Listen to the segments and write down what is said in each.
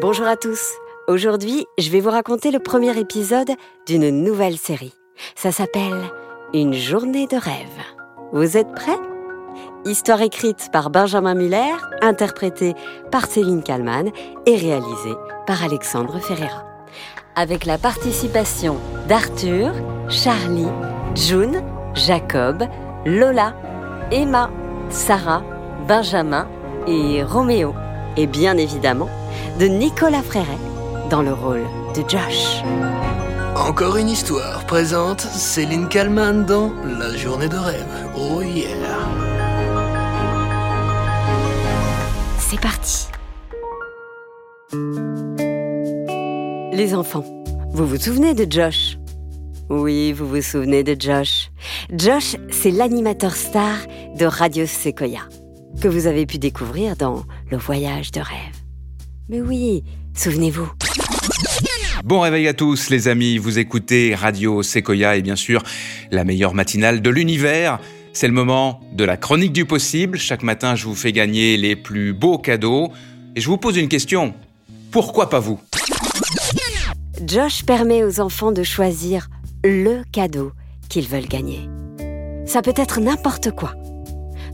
Bonjour à tous. Aujourd'hui, je vais vous raconter le premier épisode d'une nouvelle série. Ça s'appelle Une journée de rêve. Vous êtes prêts? Histoire écrite par Benjamin Muller, interprétée par Céline Kallmann et réalisée par Alexandre Ferreira. Avec la participation d'Arthur, Charlie, June, Jacob, Lola, Emma, Sarah, Benjamin et Roméo. Et bien évidemment, de Nicolas Fréret dans le rôle de Josh. Encore une histoire présente Céline Kallmann dans La journée de rêve. Oh yeah. C'est parti. Les enfants, vous vous souvenez de Josh? Oui, vous vous souvenez de Josh. Josh, c'est l'animateur star de Radio Sequoia, que vous avez pu découvrir dans Le voyage de rêve. Mais oui, souvenez-vous. Bon réveil à tous les amis, vous écoutez Radio Sequoia et bien sûr la meilleure matinale de l'univers. C'est le moment de la chronique du possible. Chaque matin, je vous fais gagner les plus beaux cadeaux. Et je vous pose une question. Pourquoi pas vous? Josh permet aux enfants de choisir le cadeau qu'ils veulent gagner. Ça peut être n'importe quoi.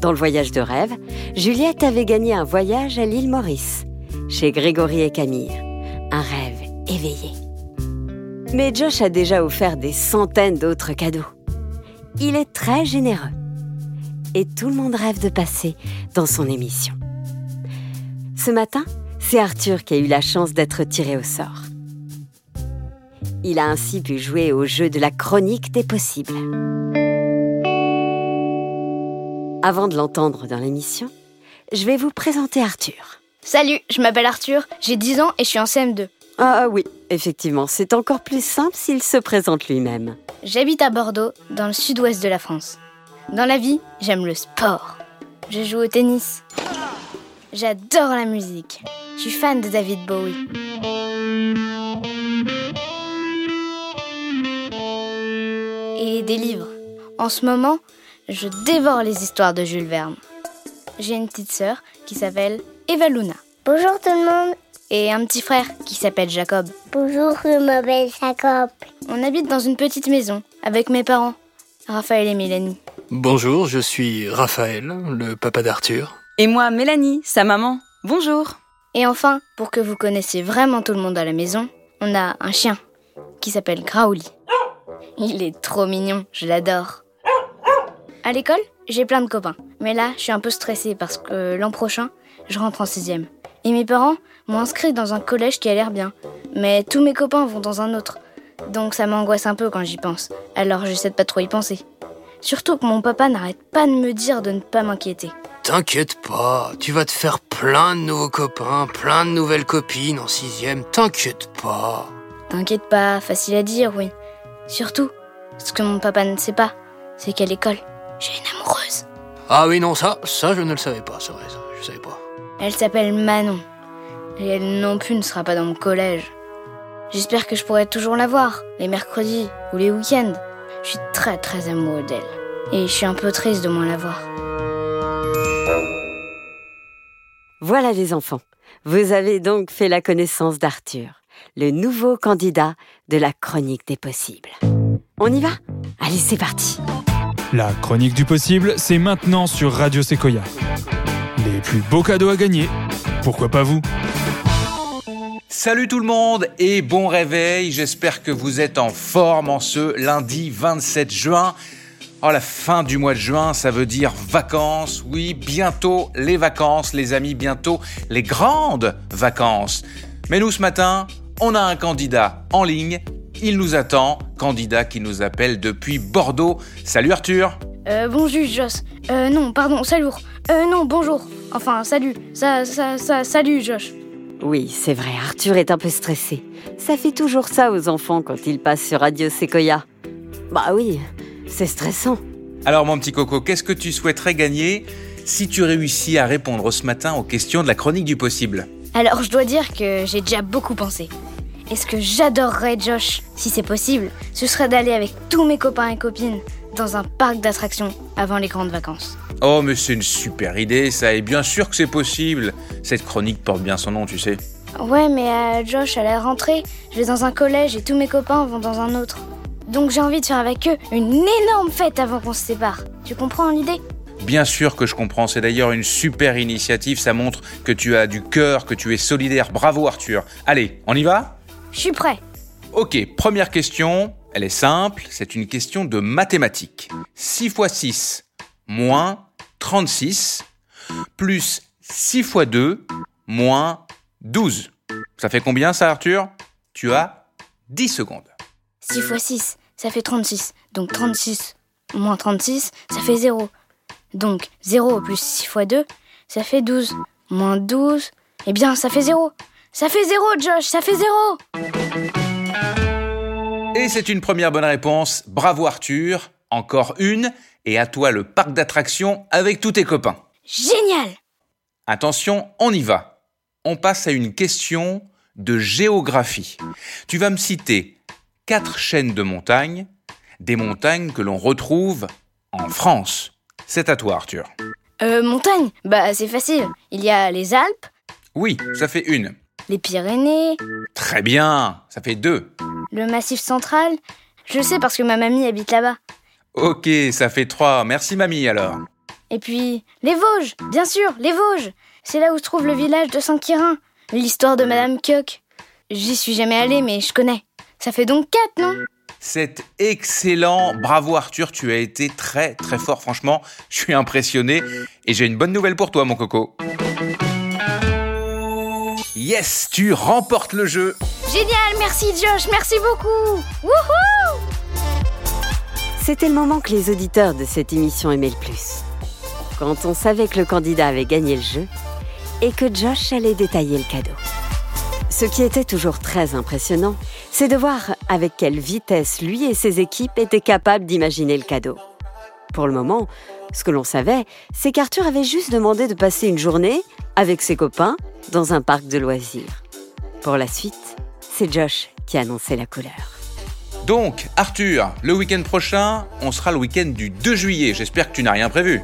Dans le voyage de rêve, Juliette avait gagné un voyage à l'île Maurice, chez Grégory et Camille. Un rêve éveillé. Mais Josh a déjà offert des centaines d'autres cadeaux. Il est très généreux. Et tout le monde rêve de passer dans son émission. Ce matin, c'est Arthur qui a eu la chance d'être tiré au sort. Il a ainsi pu jouer au jeu de la chronique des possibles. Avant de l'entendre dans l'émission, je vais vous présenter Arthur. Salut, je m'appelle Arthur, j'ai 10 ans et je suis en CM2. Ah oui, effectivement, c'est encore plus simple s'il se présente lui-même. J'habite à Bordeaux, dans le sud-ouest de la France. Dans la vie, j'aime le sport. Je joue au tennis. J'adore la musique. Je suis fan de David Bowie. Et des livres. En ce moment, je dévore les histoires de Jules Verne. J'ai une petite sœur qui s'appelle Eva Luna. Bonjour tout le monde. Et un petit frère qui s'appelle Jacob. Bonjour, je m'appelle Jacob. On habite dans une petite maison avec mes parents, Raphaël et Mélanie. Bonjour, je suis Raphaël, le papa d'Arthur. Et moi, Mélanie, sa maman. Bonjour. Et enfin, pour que vous connaissiez vraiment tout le monde à la maison, on a un chien qui s'appelle Graouli. Il est trop mignon, je l'adore. À l'école, j'ai plein de copains. Mais là, je suis un peu stressée parce que l'an prochain, je rentre en sixième. Et mes parents m'ont inscrit dans un collège qui a l'air bien. Mais tous mes copains vont dans un autre. Donc ça m'angoisse un peu quand j'y pense. Alors j'essaie de pas trop y penser. Surtout que mon papa n'arrête pas de me dire de ne pas m'inquiéter. T'inquiète pas, tu vas te faire plein de nouveaux copains, plein de nouvelles copines en sixième. T'inquiète pas. T'inquiète pas, facile à dire, oui. Surtout, ce que mon papa ne sait pas, c'est qu'à l'école, j'ai une amoureuse. Ah oui, non, ça, ça, je ne le savais pas, c'est vrai, ça, je savais pas. Elle s'appelle Manon. Et elle non plus ne sera pas dans mon collège. J'espère que je pourrai toujours la voir, les mercredis ou les week-ends. Je suis très très amoureux d'elle. Et je suis un peu triste de moins la voir. Voilà les enfants, vous avez donc fait la connaissance d'Arthur, le nouveau candidat de la chronique des possibles. On y va? Allez, c'est parti. La chronique du possible, c'est maintenant sur Radio Sequoia. Les plus beaux cadeaux à gagner. Pourquoi pas vous Salut tout le monde et bon réveil, j'espère que vous êtes en forme en ce lundi 27 juin. Oh, la fin du mois de juin, ça veut dire vacances. Oui, bientôt les vacances, les amis, bientôt les grandes vacances. Mais nous, ce matin, on a un candidat en ligne. Il nous attend, candidat qui nous appelle depuis Bordeaux. Salut Arthur. Euh, bonjour, Joss. Euh, non, pardon, salut. Euh, non, bonjour. Enfin, salut. Ça, ça, ça, salut, Josh. Oui, c'est vrai, Arthur est un peu stressé. Ça fait toujours ça aux enfants quand ils passent sur Radio Sequoia. Bah oui, c'est stressant. Alors mon petit coco, qu'est-ce que tu souhaiterais gagner si tu réussis à répondre ce matin aux questions de la chronique du possible? Alors, je dois dire que j'ai déjà beaucoup pensé. Et ce que j'adorerais, Josh, si c'est possible, ce serait d'aller avec tous mes copains et copines dans un parc d'attractions avant les grandes vacances. Oh mais c'est une super idée ça, et bien sûr que c'est possible. Cette chronique porte bien son nom, tu sais. Ouais, mais euh, Josh, à la rentrée, je vais dans un collège et tous mes copains vont dans un autre. Donc j'ai envie de faire avec eux une énorme fête avant qu'on se sépare. Tu comprends l'idée? Bien sûr que je comprends, c'est d'ailleurs une super initiative, ça montre que tu as du cœur, que tu es solidaire. Bravo Arthur. Allez, on y va? Je suis prêt. Ok, première question, elle est simple, c'est une question de mathématiques. 6 x 6 moins 36 plus 6 x 2 moins 12. Ça fait combien ça Arthur? Tu as 10 secondes. 6 x 6, ça fait 36. Donc 36 moins 36, ça fait 0. Donc 0 plus 6 x 2, ça fait 12. Moins 12, eh bien ça fait 0. Ça fait 0 Josh, ça fait 0 Et c'est une première bonne réponse. Bravo Arthur. Encore une. Et à toi le parc d'attractions avec tous tes copains. Génial Attention, on y va. On passe à une question de géographie. Tu vas me citer quatre chaînes de montagnes, des montagnes que l'on retrouve en France. C'est à toi Arthur. Euh, montagne? Bah c'est facile. Il y a les Alpes, Oui, ça fait une. les Pyrénées, Très bien, ça fait deux. le Massif central? Je sais parce que ma mamie habite là-bas. Ok, ça fait trois. Merci mamie alors. Et puis, les Vosges, bien sûr, les Vosges. C'est là où se trouve le village de Saint-Quirin. L'histoire de Madame Kioch. J'y suis jamais allée, mais je connais. Ça fait donc quatre, non? C'est excellent. Bravo Arthur, tu as été très très fort. Franchement, je suis impressionné. Et j'ai une bonne nouvelle pour toi, mon coco. Yes, tu remportes le jeu. Génial, merci Josh, merci beaucoup. Wouhou C'était le moment que les auditeurs de cette émission aimaient le plus. Quand on savait que le candidat avait gagné le jeu et que Josh allait détailler le cadeau. Ce qui était toujours très impressionnant, c'est de voir avec quelle vitesse lui et ses équipes étaient capables d'imaginer le cadeau. Pour le moment, ce que l'on savait, c'est qu'Arthur avait juste demandé de passer une journée avec ses copains dans un parc de loisirs. Pour la suite, c'est Josh qui annonçait la couleur. Donc, Arthur, le week-end prochain, on sera le week-end du 2 juillet. J'espère que tu n'as rien prévu.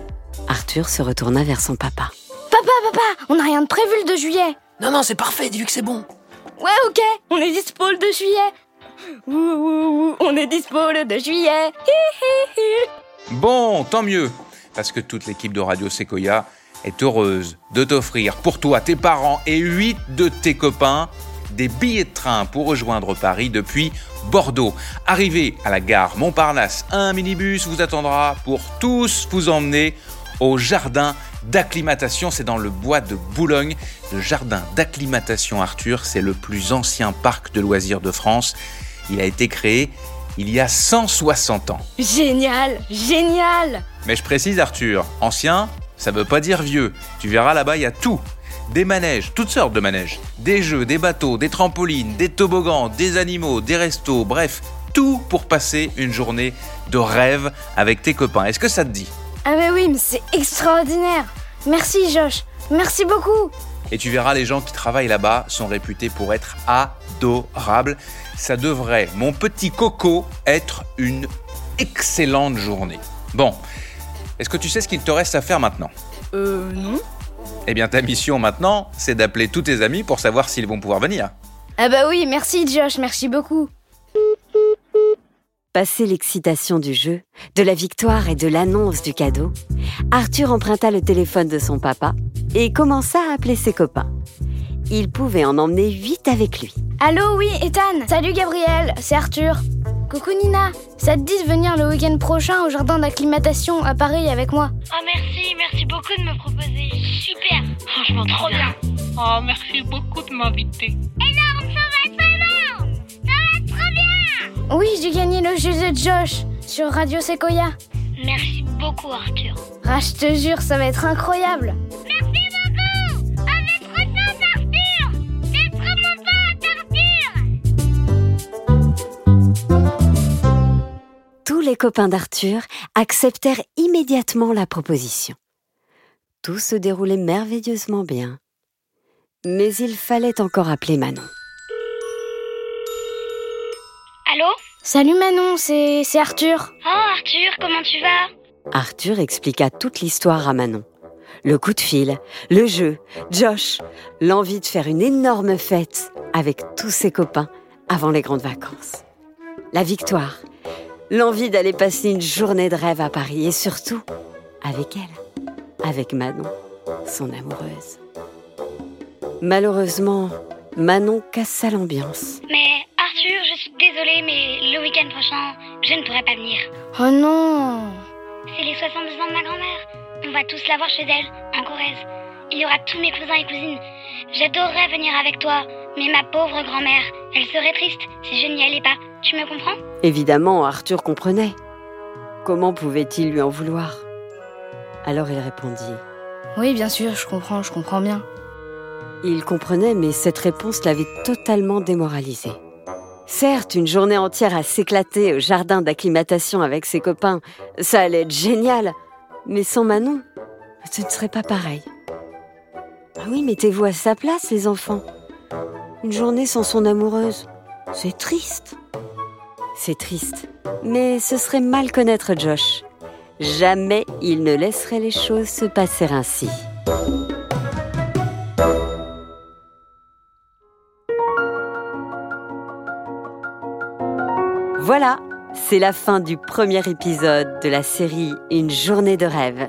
Arthur se retourna vers son papa. Papa, papa, on n'a rien de prévu le 2 juillet. Non, non, c'est parfait, dis-lui que c'est bon. Ouais, ok, on est dispo le 2 juillet. Ouh, ouh, ouh, on est dispo le 2 juillet. Hi, hi, hi. Bon, tant mieux, parce que toute l'équipe de Radio Sequoia est heureuse de t'offrir pour toi, tes parents et huit de tes copains des billets de train pour rejoindre Paris depuis Bordeaux. Arrivé à la gare Montparnasse, un minibus vous attendra pour tous vous emmener au jardin d'acclimatation. C'est dans le bois de Boulogne. Le jardin d'acclimatation Arthur, c'est le plus ancien parc de loisirs de France. Il a été créé il y a 160 ans. Génial, génial. Mais je précise Arthur, ancien, ça veut pas dire vieux. Tu verras là-bas, il y a tout. Des manèges, toutes sortes de manèges. Des jeux, des bateaux, des trampolines, des toboggans, des animaux, des restos, bref, tout pour passer une journée de rêve avec tes copains. Est-ce que ça te dit? Ah mais oui, mais c'est extraordinaire. Merci Josh, merci beaucoup. Et tu verras, les gens qui travaillent là-bas sont réputés pour être adorables. Ça devrait, mon petit coco, être une excellente journée. Bon, est-ce que tu sais ce qu'il te reste à faire maintenant? Euh, non. Eh bien, ta mission maintenant, c'est d'appeler tous tes amis pour savoir s'ils vont pouvoir venir. Ah bah oui, merci Josh, merci beaucoup. Passé l'excitation du jeu, de la victoire et de l'annonce du cadeau, Arthur emprunta le téléphone de son papa et commença à appeler ses copains. Il pouvait en emmener huit avec lui. Allô, oui, Ethan. Salut Gabriel, c'est Arthur. Coucou Nina, ça te dit de venir le week-end prochain au jardin d'acclimatation à Paris avec moi Oh merci, merci beaucoup de me proposer. Super, franchement trop bien. Oh, merci beaucoup de m'inviter. Énorme, ça va être énorme. Ça va être trop bien. Oui, j'ai gagné le jeu de Josh sur Radio Sequoia. Merci beaucoup Arthur. Ah, je te jure, ça va être incroyable. Les copains d'Arthur acceptèrent immédiatement la proposition. Tout se déroulait merveilleusement bien. Mais il fallait encore appeler Manon. Allô? Salut Manon, c'est c'est Arthur. Oh Arthur, comment tu vas? Arthur expliqua toute l'histoire à Manon. le coup de fil, le jeu, Josh, l'envie de faire une énorme fête avec tous ses copains avant les grandes vacances. La victoire, l'envie d'aller passer une journée de rêve à Paris et surtout avec elle, avec Manon, son amoureuse. Malheureusement, Manon casse à l'ambiance. Mais Arthur, je suis désolée, mais le week-end prochain, je ne pourrai pas venir. Oh non C'est les 70 ans de ma grand-mère. On va tous la voir chez elle, en Corrèze. Il y aura tous mes cousins et cousines. J'adorerais venir avec toi, mais ma pauvre grand-mère, elle serait triste si je n'y allais pas. Tu me comprends? Évidemment, Arthur comprenait. Comment pouvait-il lui en vouloir? Alors il répondit. Oui, bien sûr, je comprends, je comprends bien. Il comprenait, mais cette réponse l'avait totalement démoralisé. Certes, une journée entière à s'éclater au jardin d'acclimatation avec ses copains, ça allait être génial. Mais sans Manon, ce ne serait pas pareil. Ah oui, mettez-vous à sa place, les enfants. Une journée sans son amoureuse, c'est triste. C'est triste. Mais ce serait mal connaître Josh. Jamais il ne laisserait les choses se passer ainsi. Voilà, c'est la fin du premier épisode de la série Une journée de rêve.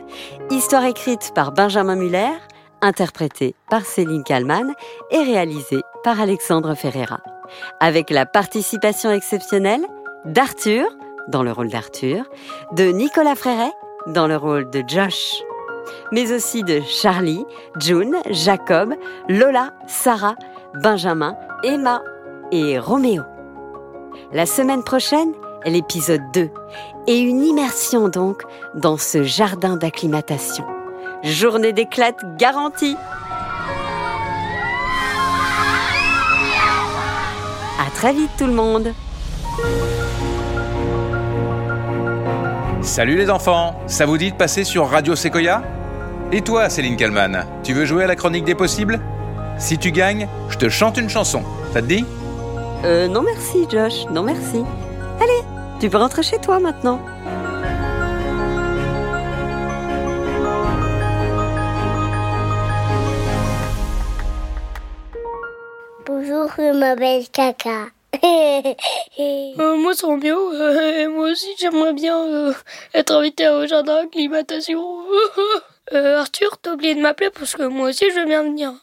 Histoire écrite par Benjamin Muller, interprétée par Céline Kallmann et réalisée par Alexandre Ferreira. Avec la participation exceptionnelle d'Arthur, dans le rôle d'Arthur, de Nicolas Fréret, dans le rôle de Josh, mais aussi de Charlie, June, Jacob, Lola, Sarah, Benjamin, Emma et Roméo. La semaine prochaine, l'épisode 2 et une immersion donc dans ce jardin d'acclimatation. Journée d'éclate garantie. À très vite tout le monde. Salut les enfants, ça vous dit de passer sur Radio Sequoia? Et toi, Céline Kallmann, tu veux jouer à la chronique des possibles? Si tu gagnes, je te chante une chanson. Ça te dit? Euh, non merci Josh, non merci. Allez, tu peux rentrer chez toi maintenant. Bonjour, je m'appelle Caca. Euh, moi, c'est Roméo. Euh, moi aussi, j'aimerais bien euh, être invité au jardin d'acclimatation. Euh, Arthur, t'as oublié de m'appeler parce que moi aussi, je veux bien venir.